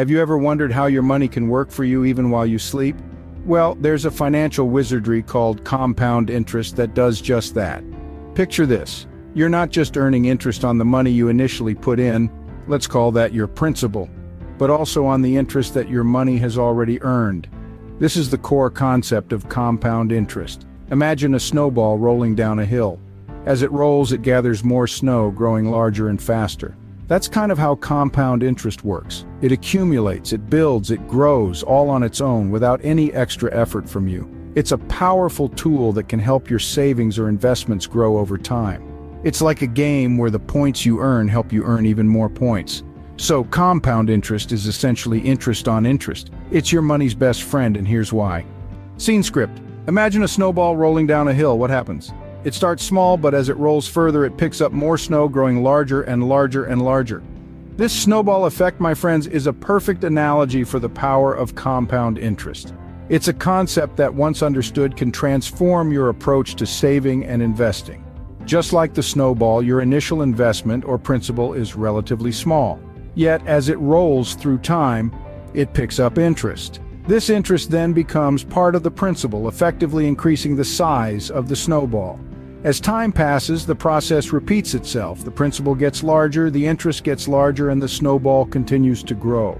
Have you ever wondered how your money can work for you even while you sleep? Well, there's a financial wizardry called compound interest that does just that. Picture this. You're not just earning interest on the money you initially put in, let's call that your principal, but also on the interest that your money has already earned. This is the core concept of compound interest. Imagine a snowball rolling down a hill. As it rolls, it gathers more snow, growing larger and faster. That's kind of how compound interest works. It accumulates, it builds, it grows, all on its own, without any extra effort from you. It's a powerful tool that can help your savings or investments grow over time. It's like a game where the points you earn help you earn even more points. So compound interest is essentially interest on interest. It's your money's best friend and here's why. Scene script. Imagine a snowball rolling down a hill. What happens? It starts small, but as it rolls further, it picks up more snow, growing larger and larger and larger. This snowball effect, my friends, is a perfect analogy for the power of compound interest. It's a concept that, once understood, can transform your approach to saving and investing. Just like the snowball, your initial investment or principal is relatively small. Yet, as it rolls through time, it picks up interest. This interest then becomes part of the principal, effectively increasing the size of the snowball. As time passes, the process repeats itself. The principal gets larger, the interest gets larger, and the snowball continues to grow.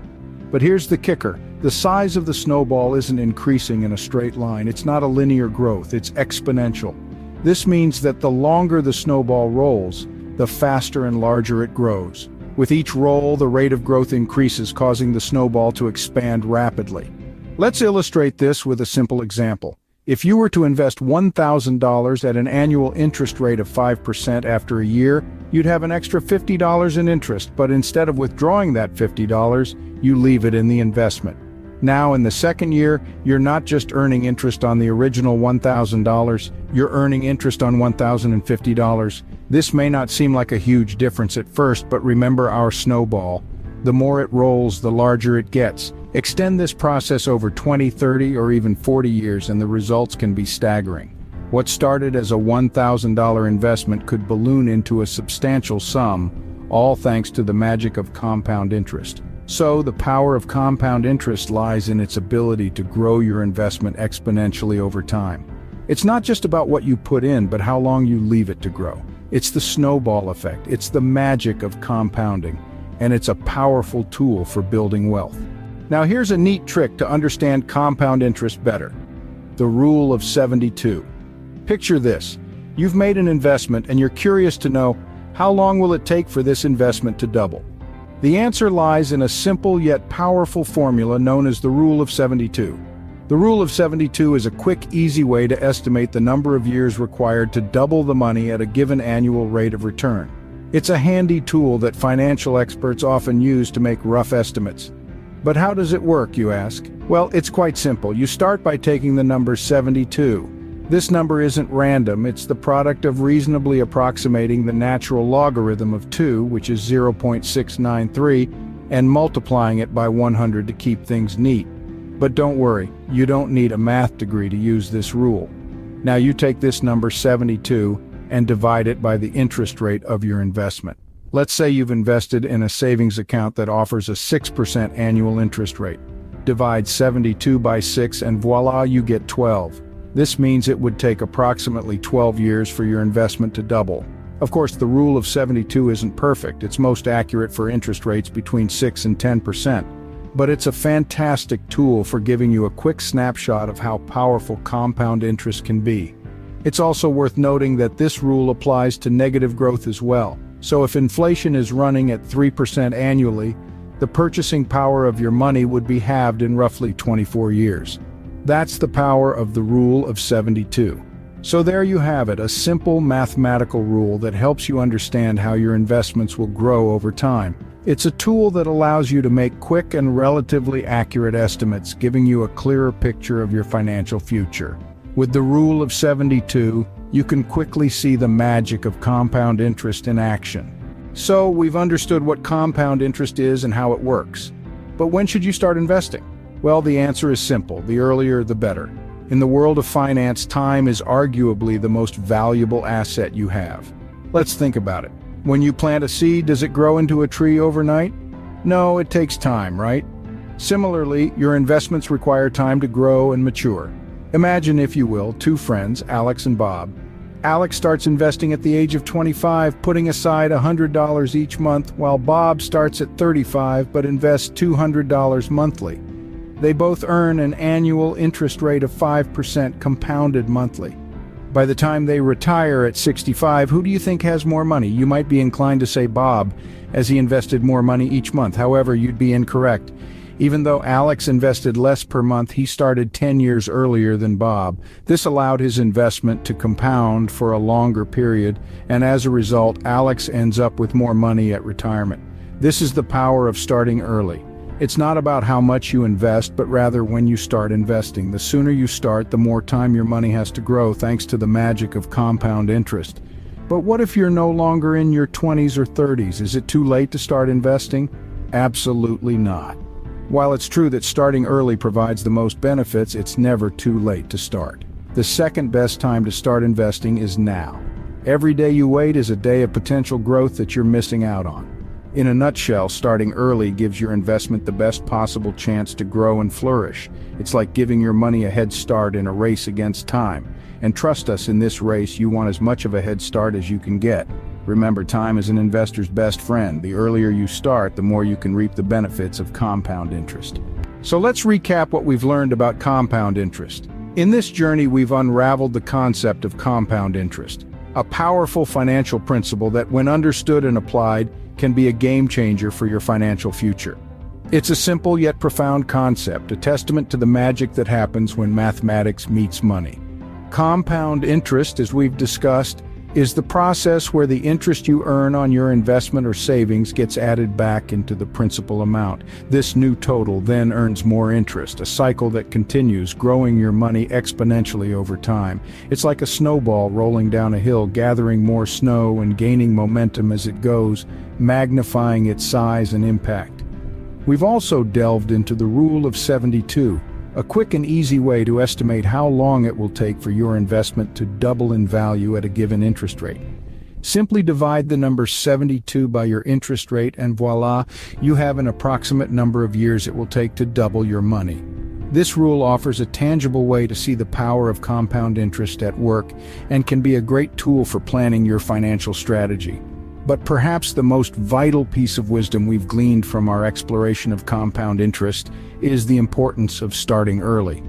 But here's the kicker. The size of the snowball isn't increasing in a straight line. It's not a linear growth, it's exponential. This means that the longer the snowball rolls, the faster and larger it grows. With each roll, the rate of growth increases, causing the snowball to expand rapidly. Let's illustrate this with a simple example. If you were to invest $1,000 at an annual interest rate of 5% after a year, you'd have an extra $50 in interest, but instead of withdrawing that $50, you leave it in the investment. Now, in the second year, you're not just earning interest on the original $1,000, you're earning interest on $1,050. This may not seem like a huge difference at first, but remember our snowball. The more it rolls, the larger it gets. Extend this process over 20, 30, or even 40 years and the results can be staggering. What started as a $1,000 investment could balloon into a substantial sum, all thanks to the magic of compound interest. So, the power of compound interest lies in its ability to grow your investment exponentially over time. It's not just about what you put in, but how long you leave it to grow. It's the snowball effect, it's the magic of compounding, and it's a powerful tool for building wealth. Now here's a neat trick to understand compound interest better. The Rule of 72. Picture this. You've made an investment and you're curious to know, how long will it take for this investment to double? The answer lies in a simple yet powerful formula known as the Rule of 72. The Rule of 72 is a quick, easy way to estimate the number of years required to double the money at a given annual rate of return. It's a handy tool that financial experts often use to make rough estimates. But how does it work, you ask? Well, it's quite simple. You start by taking the number 72. This number isn't random, it's the product of reasonably approximating the natural logarithm of 2, which is 0.693, and multiplying it by 100 to keep things neat. But don't worry, you don't need a math degree to use this rule. Now you take this number 72 and divide it by the interest rate of your investment. Let's say you've invested in a savings account that offers a 6% annual interest rate. Divide 72 by 6 and voila, you get 12. This means it would take approximately 12 years for your investment to double. Of course, the rule of 72 isn't perfect. It's most accurate for interest rates between 6 and 10%. But it's a fantastic tool for giving you a quick snapshot of how powerful compound interest can be. It's also worth noting that this rule applies to negative growth as well. So if inflation is running at 3% annually, the purchasing power of your money would be halved in roughly 24 years. That's the power of the Rule of 72. So there you have it, a simple mathematical rule that helps you understand how your investments will grow over time. It's a tool that allows you to make quick and relatively accurate estimates, giving you a clearer picture of your financial future. With the Rule of 72, you can quickly see the magic of compound interest in action. So, we've understood what compound interest is and how it works. But when should you start investing? Well, the answer is simple the earlier, the better. In the world of finance, time is arguably the most valuable asset you have. Let's think about it. When you plant a seed, does it grow into a tree overnight? No, it takes time, right? Similarly, your investments require time to grow and mature. Imagine, if you will, two friends, Alex and Bob. Alex starts investing at the age of 25, putting aside $100 each month, while Bob starts at 35 but invests $200 monthly. They both earn an annual interest rate of 5% compounded monthly. By the time they retire at 65, who do you think has more money? You might be inclined to say Bob, as he invested more money each month. However, you'd be incorrect. Even though Alex invested less per month, he started 10 years earlier than Bob. This allowed his investment to compound for a longer period, and as a result, Alex ends up with more money at retirement. This is the power of starting early. It's not about how much you invest, but rather when you start investing. The sooner you start, the more time your money has to grow thanks to the magic of compound interest. But what if you're no longer in your 20s or 30s? Is it too late to start investing? Absolutely not. While it's true that starting early provides the most benefits, it's never too late to start. The second best time to start investing is now. Every day you wait is a day of potential growth that you're missing out on. In a nutshell, starting early gives your investment the best possible chance to grow and flourish. It's like giving your money a head start in a race against time. And trust us, in this race, you want as much of a head start as you can get. Remember, time is an investor's best friend. The earlier you start, the more you can reap the benefits of compound interest. So let's recap what we've learned about compound interest. In this journey, we've unraveled the concept of compound interest, a powerful financial principle that, when understood and applied, can be a game changer for your financial future. It's a simple yet profound concept, a testament to the magic that happens when mathematics meets money. Compound interest, as we've discussed, is the process where the interest you earn on your investment or savings gets added back into the principal amount. This new total then earns more interest, a cycle that continues, growing your money exponentially over time. It's like a snowball rolling down a hill, gathering more snow and gaining momentum as it goes, magnifying its size and impact. We've also delved into the Rule of 72, a quick and easy way to estimate how long it will take for your investment to double in value at a given interest rate. Simply divide the number 72 by your interest rate and voila, you have an approximate number of years it will take to double your money. This rule offers a tangible way to see the power of compound interest at work and can be a great tool for planning your financial strategy. But perhaps the most vital piece of wisdom we've gleaned from our exploration of compound interest is the importance of starting early.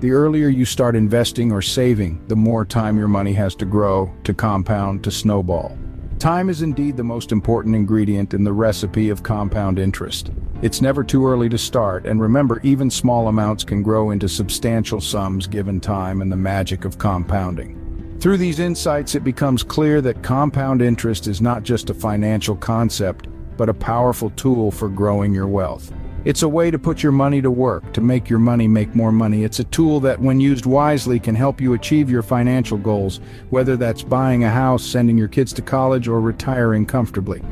The earlier you start investing or saving, the more time your money has to grow, to compound, to snowball. Time is indeed the most important ingredient in the recipe of compound interest. It's never too early to start, and remember, even small amounts can grow into substantial sums given time and the magic of compounding. Through these insights, it becomes clear that compound interest is not just a financial concept, but a powerful tool for growing your wealth. It's a way to put your money to work, to make your money make more money. It's a tool that, when used wisely, can help you achieve your financial goals, whether that's buying a house, sending your kids to college, or retiring comfortably.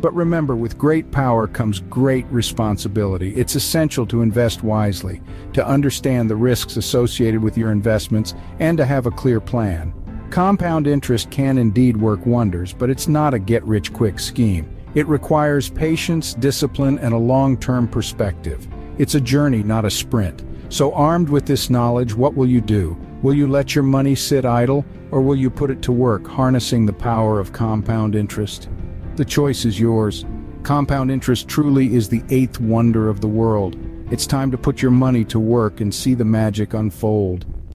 But remember, with great power comes great responsibility. It's essential to invest wisely, to understand the risks associated with your investments, and to have a clear plan. Compound interest can indeed work wonders, but it's not a get-rich-quick scheme. It requires patience, discipline, and a long-term perspective. It's a journey, not a sprint. So armed with this knowledge, what will you do? Will you let your money sit idle, or will you put it to work, harnessing the power of compound interest? The choice is yours. Compound interest truly is the eighth wonder of the world. It's time to put your money to work and see the magic unfold.